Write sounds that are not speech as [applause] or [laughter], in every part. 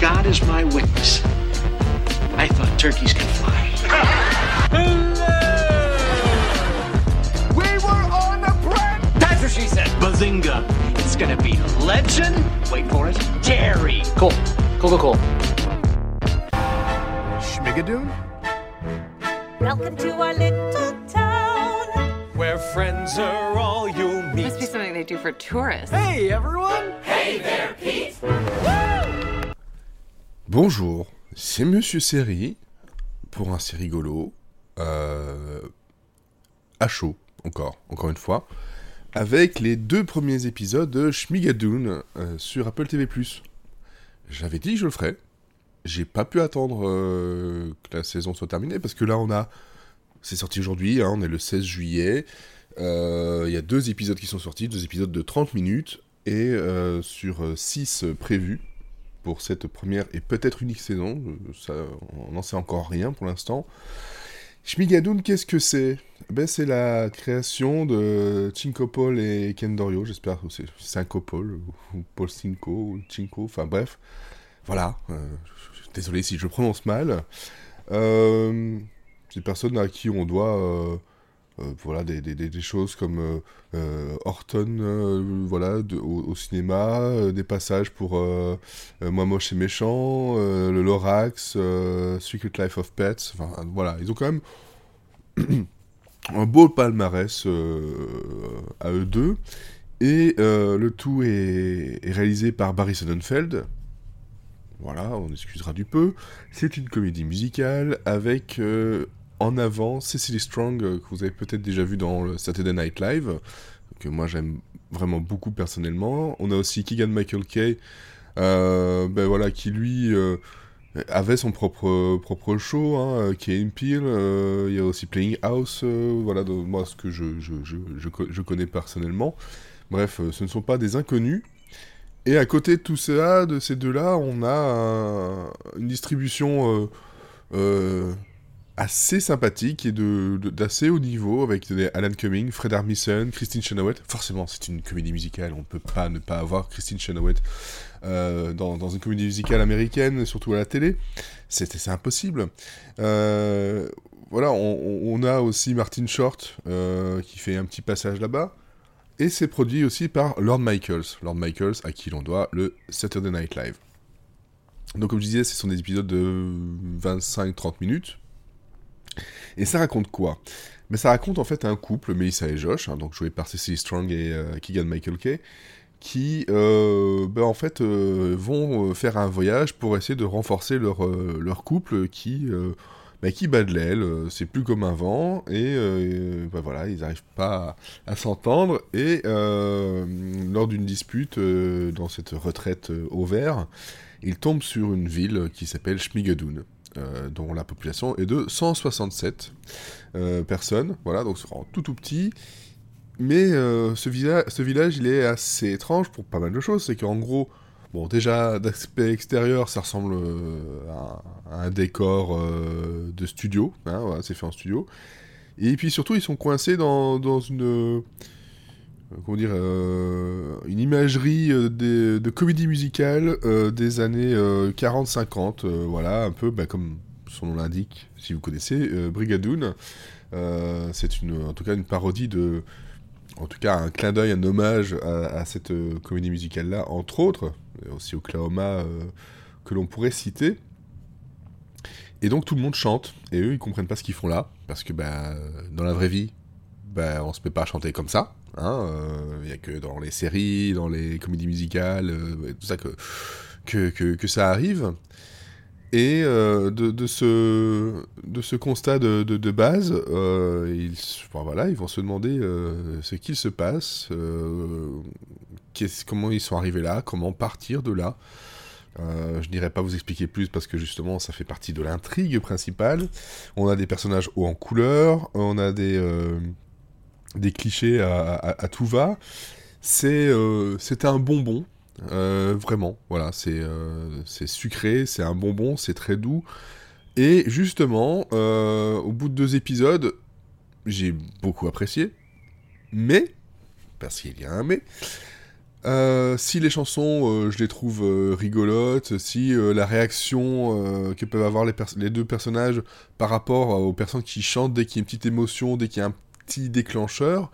God is my witness. I thought turkeys could fly. Hello! We were on a prank! That's what she said. Bazinga. It's gonna be legend. Wait for it. Jerry. Cool. Cool, cool, cool. Schmigadoon? Welcome to our little town. Where friends are all you'll meet. Must be something they do for tourists. Hey everyone! Bonjour, c'est Monsieur Série pour un C'est rigolo. Euh, à chaud, encore, encore une fois. Avec les deux premiers épisodes de Schmigadoon euh, sur Apple TV. J'avais dit que je le ferais. J'ai pas pu attendre euh, que la saison soit terminée parce que là on a. C'est sorti aujourd'hui, hein, on est le 16 juillet. Il y a deux épisodes qui sont sortis, deux épisodes de 30 minutes et sur 6 prévus pour cette première et peut-être unique saison. euh, Ça, on n'en sait encore rien pour l'instant. Schmigadoon, qu'est-ce que c'est? Ben, C'est la création de Cinco Paul et Ken Dorio, j'espère que c'est Cinco Paul, ou, Paul Cinco, ou Cinco, enfin bref. Voilà, euh, désolé si je prononce mal. Euh, c'est des personnes à qui on doit euh, voilà, des, choses comme euh, euh, Horton euh, voilà, au, cinéma, euh, des passages pour euh, euh, Moi Moche et Méchant, euh, le Lorax, euh, Secret Life of Pets, enfin voilà, ils ont quand même [clears throat] un beau palmarès euh, à eux deux. Et euh, le tout est, réalisé par Barry Sonnenfeld. Voilà, on excusera du peu. C'est une comédie musicale avec euh, en avant Cecily Strong, euh, que vous avez peut-être déjà vu dans le Saturday Night Live, que moi j'aime vraiment beaucoup personnellement. On a aussi Keegan Michael Kay, euh, ben voilà, qui lui euh, avait son propre, propre show, hein, Peele. euh, il y a aussi Playing House, voilà, moi ce que je, je, je, je, co- je connais personnellement. Bref, ce ne sont pas des inconnus. Et à côté de tout ça, de ces deux-là, on a un- une distribution assez sympathique et de- d'assez haut niveau avec Alan Cumming, Fred Armisen, Christine Chenoweth. Forcément, c'est une comédie musicale, on ne peut pas ne pas avoir Christine Chenoweth euh, dans, une comédie musicale américaine, surtout à la télé. C'est impossible. Euh, voilà, on a aussi Martin Short euh, qui fait un petit passage là-bas. Et c'est produit aussi par Lord Michaels. Lord Michaels, à qui l'on doit le Saturday Night Live. Donc, comme je disais, ce sont des épisodes de 25-30 minutes. Et ça raconte quoi? Mais ça raconte en fait un couple, Melissa et Josh, hein, donc joué par Cecily Strong et euh, Keegan Michael Kay, qui euh, ben, en fait euh, vont faire un voyage pour essayer de renforcer leur, couple qui, ben, qui bat de l'aile, c'est plus comme avant, et euh, ben, voilà, ils n'arrivent pas à, s'entendre, et lors d'une dispute dans cette retraite au vert, ils tombent sur une ville qui s'appelle Schmigadoon. Euh, dont la population est de 167 euh, personnes, voilà, donc c'est vraiment tout tout petit, mais euh, ce, ce village, il est assez étrange pour pas mal de choses. C'est qu'en gros, bon, déjà d'aspect extérieur, ça ressemble à, un décor de studio. Hein, voilà, c'est fait en studio. Et puis surtout, ils sont coincés dans, dans une. Comment dire euh, Une imagerie euh, de comédie musicale euh, des années euh, 40-50. euh, voilà, un peu bah, comme son nom l'indique, si vous connaissez, Brigadoon. C'est une, en tout cas une parodie de, en tout cas un clin d'œil, un hommage à, cette comédie musicale-là, entre autres, et aussi Oklahoma que l'on pourrait citer. Et donc tout le monde chante, et eux ils comprennent pas ce qu'ils font là, parce que bah, dans la vraie vie, bah, on se met pas à chanter comme ça. Il hein, euh, y a que dans les séries, dans les comédies musicales, euh, tout ça que, que, que, ça arrive. Et euh, de, ce, de ce constat de, de, base, euh, ils, voilà, ils vont se demander euh, ce qu'il se passe, euh, comment ils sont arrivés là, comment partir de là. Euh, je n'irai pas vous expliquer plus parce que justement ça fait partie de l'intrigue principale. On a des personnages hauts en couleur, on a des, euh, des clichés à, tout va. C'est euh, un bonbon, euh, vraiment. Voilà, c'est euh, c'est sucré, c'est un bonbon, c'est très doux. Et justement, au bout de deux épisodes, j'ai beaucoup apprécié. Mais, parce qu'il y a un mais, si les chansons, je les trouve rigolotes, si la réaction que peuvent avoir les, les deux personnages par rapport aux personnes qui chantent dès qu'il y a une petite émotion, dès qu'il y a un petit déclencheur,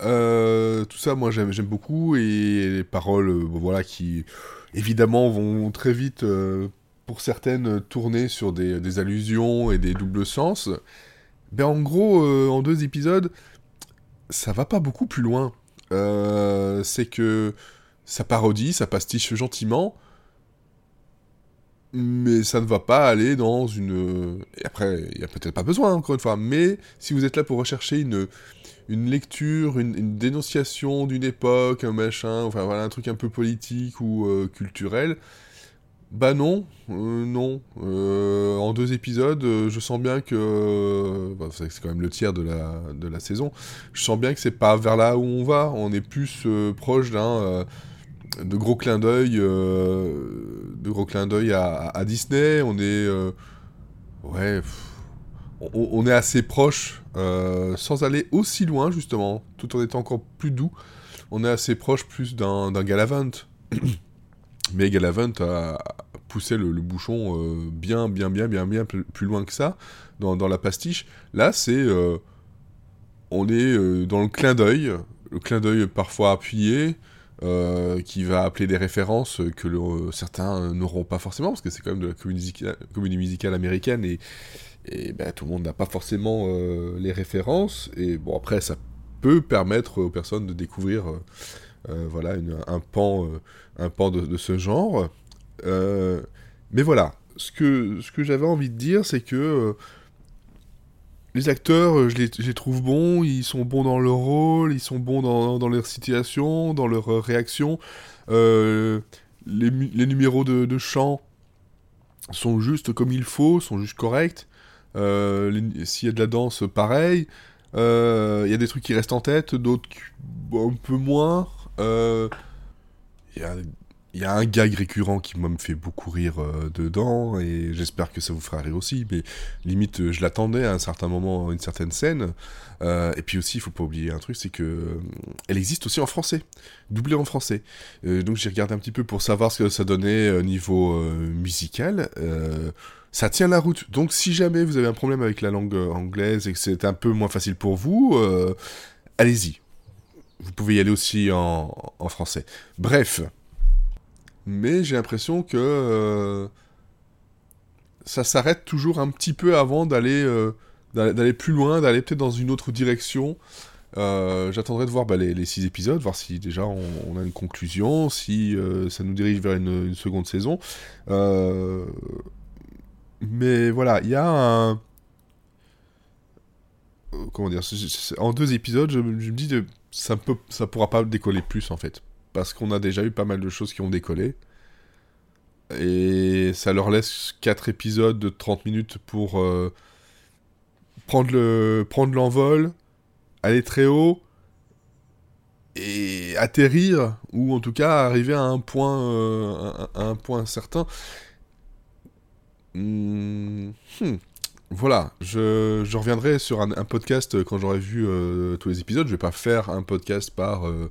euh, tout ça, moi j'aime beaucoup, et les paroles, euh, voilà, qui évidemment vont très vite, euh, pour certaines, tourner sur des, allusions et des doubles sens. Ben en gros, en deux épisodes, ça va pas beaucoup plus loin. C'est que ça parodie, ça pastiche gentiment, mais ça ne va pas aller dans une... Et après, il n'y a peut-être pas besoin, encore une fois, mais si vous êtes là pour rechercher une, une lecture, une, dénonciation d'une époque, un machin, enfin un truc un peu politique ou euh, culturel, bah non, euh, non. Euh, en deux épisodes, euh, je sens bien que... euh, bah, c'est quand même le tiers de la, de la saison. Je sens bien que c'est pas vers là où on va. On est plus euh, proche d'un... de gros clins d'œil euh, de gros clins d'œil à, Disney. On est... euh, ouais... on, est assez proche, euh, sans aller aussi loin, justement, tout en étant encore plus doux. On est assez proche plus d'un Galavant. [coughs] Mais Galavant a poussé le, bouchon bien, bien, bien, bien, bien plus loin que ça dans, la pastiche. Là, c'est. on est dans le clin d'œil, le clin d'œil parfois appuyé, euh, qui va appeler des références que certains n'auront pas forcément, parce que c'est quand même de la comédie, musica- comédie musicale américaine et, ben, tout le monde n'a pas forcément euh, les références. Et bon, après, ça peut permettre aux personnes de découvrir euh, voilà, un pan, un pan de, de ce genre. Mais voilà, ce que, ce que j'avais envie de dire, c'est que les acteurs, euh, je les, trouve bons, ils sont bons dans leur rôle, ils sont bons dans, dans leur situation, dans leurs euh, réactions. Euh, les, les numéros de, de chant sont juste comme il faut, sont juste corrects. S'il y a de la danse, pareil. Il y a des trucs qui restent en tête, d'autres un peu moins. Il y a, il y a un gag récurrent qui, me fait beaucoup rire euh, dedans, et j'espère que ça vous fera rire aussi, mais limite, euh, je l'attendais à un certain moment, une certaine scène. Euh, et puis aussi, il faut pas oublier un truc, c'est que existe aussi en français, doublée en français. Donc j'ai regardé un petit peu pour savoir ce que ça donnait au niveau musical. Ça tient la route. Donc si jamais vous avez un problème avec la langue anglaise et que c'est un peu moins facile pour vous, allez-y. Vous pouvez y aller aussi en français. Bref. Mais j'ai l'impression que euh, ça s'arrête toujours un petit peu avant d'aller euh, d'aller plus loin, d'aller peut-être dans une autre direction. Euh, J'attendrai de voir bah, les, six épisodes, voir si déjà on, a une conclusion, si ça nous dirige vers une, seconde saison. Mais voilà, il y a un. Comment dire En deux épisodes, je, me dis que ça ça pourra pas décoller plus en fait, parce qu'on a déjà eu pas mal de choses qui ont décollé. Et ça leur laisse 4 épisodes de 30 minutes pour euh, prendre le prendre l'envol, aller très haut et atterrir ou en tout cas arriver à un point euh, un point certain. Hmm, hmm. Voilà, je, reviendrai sur un, podcast quand j'aurai vu euh, tous les épisodes. Je vais pas faire un podcast par, euh,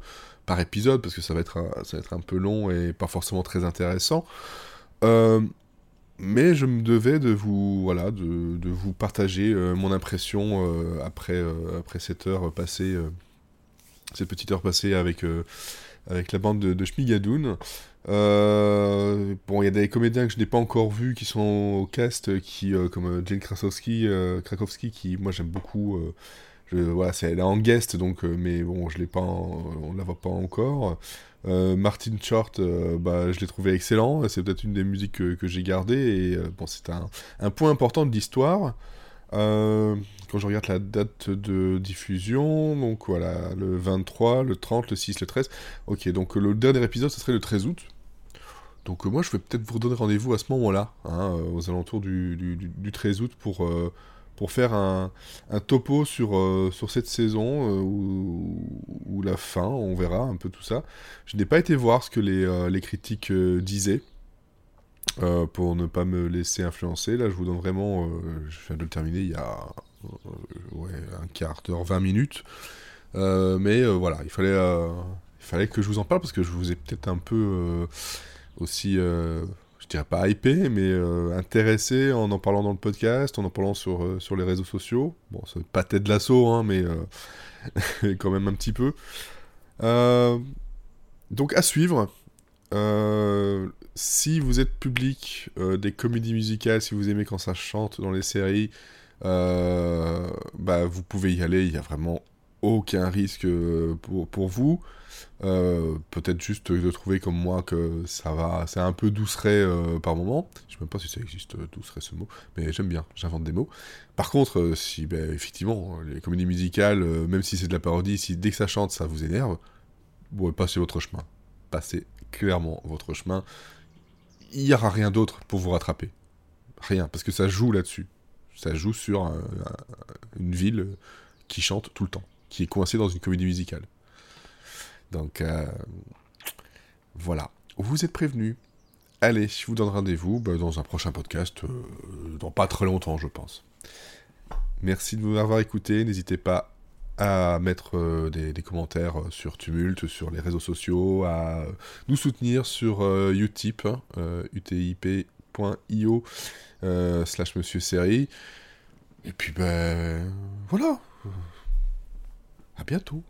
épisode parce que ça va, être un, peu long et pas forcément très intéressant. Euh, mais je me devais de vous, voilà, de, vous partager euh, mon impression euh, après, euh, cette heure passée, euh, petite heure passée avec, euh, la bande de, de Schmigadoon. Euh, bon, il y a des comédiens que je n'ai pas encore vus qui sont au cast, qui, euh, comme euh, Jane Krakowski, euh, Krakowski, qui, moi, j'aime beaucoup. euh, voilà, c'est, elle est en guest, donc, euh, mais bon, je l'ai pas, on la voit pas encore. Euh, Martin Short, euh, bah, je l'ai trouvé excellent. C'est peut-être une des musiques que, j'ai gardées. Et euh, bon, c'est un, point important de l'histoire. Euh, quand je regarde la date de diffusion, donc voilà, le 23, le 30, le 6, le 13. Ok, donc le dernier épisode, ce serait le 13 août. Donc euh, moi, je vais peut-être vous redonner rendez-vous à ce moment-là, hein, euh, aux alentours du, du- du- du 13 août, pour, euh, pour faire un, topo sur, sur cette saison, ou, la fin, on verra un peu tout ça. Je n'ai pas été voir ce que les, les critiques disaient, pour ne pas me laisser influencer. Là, je vous donne vraiment... je viens de le terminer il y a ouais, un quart d'heure, 20 minutes. Mais voilà, il fallait, il fallait que je vous en parle parce que je vous ai peut-être un peu aussi, euh, je dirais pas hypé, mais euh, intéressé en en parlant dans le podcast, en en parlant sur, euh, sur les réseaux sociaux. Bon, c'est pas tête de l'assaut, hein, mais [laughs] quand même un petit peu. Donc à suivre. Si vous êtes public des comédies musicales, si vous aimez quand ça chante dans les séries, bah, vous pouvez y aller. Il n'y a vraiment aucun risque euh, pour, pour vous. Euh, Peut-être juste de trouver comme moi que ça va, c'est un peu douceret euh, par moment. Je sais même pas si ça existe euh, douceret ce mot, mais j'aime bien, j'invente des mots. Par contre, si ben, effectivement les comédies musicales, même si c'est de la parodie, si dès que ça chante ça vous énerve, bon, passez votre chemin. Passez clairement votre chemin. Il n'y aura rien d'autre pour vous rattraper. Rien, parce que ça joue là-dessus. Ça joue sur un- un- une ville qui chante tout le temps, qui est coincée dans une comédie musicale. Donc, euh, voilà. Vous êtes prévenus. Allez, je vous donne rendez-vous bah, dans un prochain podcast, euh, dans pas très longtemps, je pense. Merci de m'avoir écouté. N'hésitez pas à mettre euh, des, commentaires sur Tumult, sur les réseaux sociaux, à nous soutenir sur Utip, hein, euh, utip.io slash Monsieur Série. Et puis, ben, voilà. À bientôt.